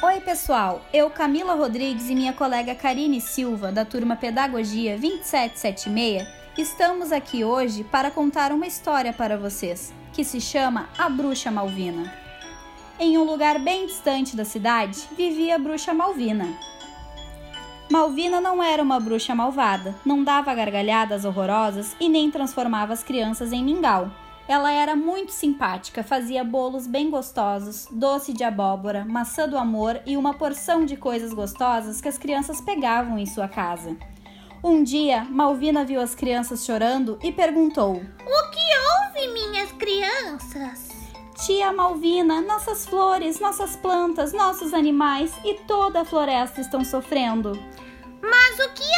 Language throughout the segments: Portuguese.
Oi, pessoal! Eu, Camila Rodrigues e minha colega Karine Silva, da turma Pedagogia 2776, estamos aqui hoje para contar uma história para vocês, que se chama A Bruxa Malvina. Em um lugar bem distante da cidade, vivia a bruxa Malvina. Malvina não era uma bruxa malvada, não dava gargalhadas horrorosas e nem transformava as crianças em mingau. Ela era muito simpática, fazia bolos bem gostosos, doce de abóbora, maçã do amor e uma porção de coisas gostosas que as crianças pegavam em sua casa. Um dia, Malvina viu as crianças chorando e perguntou: O que houve, minhas crianças? Tia Malvina, nossas flores, nossas plantas, nossos animais e toda a floresta estão sofrendo. Mas o que?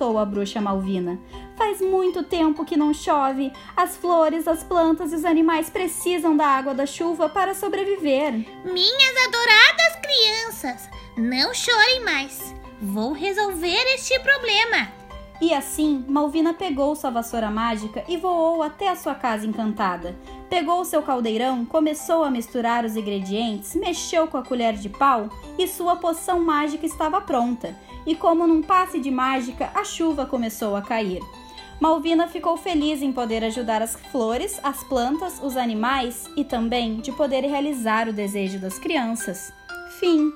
Perguntou a bruxa Malvina. Faz muito tempo que não chove. As flores, as plantas e os animais precisam da água da chuva para sobreviver. Minhas adoradas crianças, não chorem mais. Vou resolver este problema. E assim, Malvina pegou sua vassoura mágica e voou até a sua casa encantada. Pegou seu caldeirão, começou a misturar os ingredientes, mexeu com a colher de pau e sua poção mágica estava pronta. E como num passe de mágica, a chuva começou a cair. Malvina ficou feliz em poder ajudar as flores, as plantas, os animais e também de poder realizar o desejo das crianças. Fim.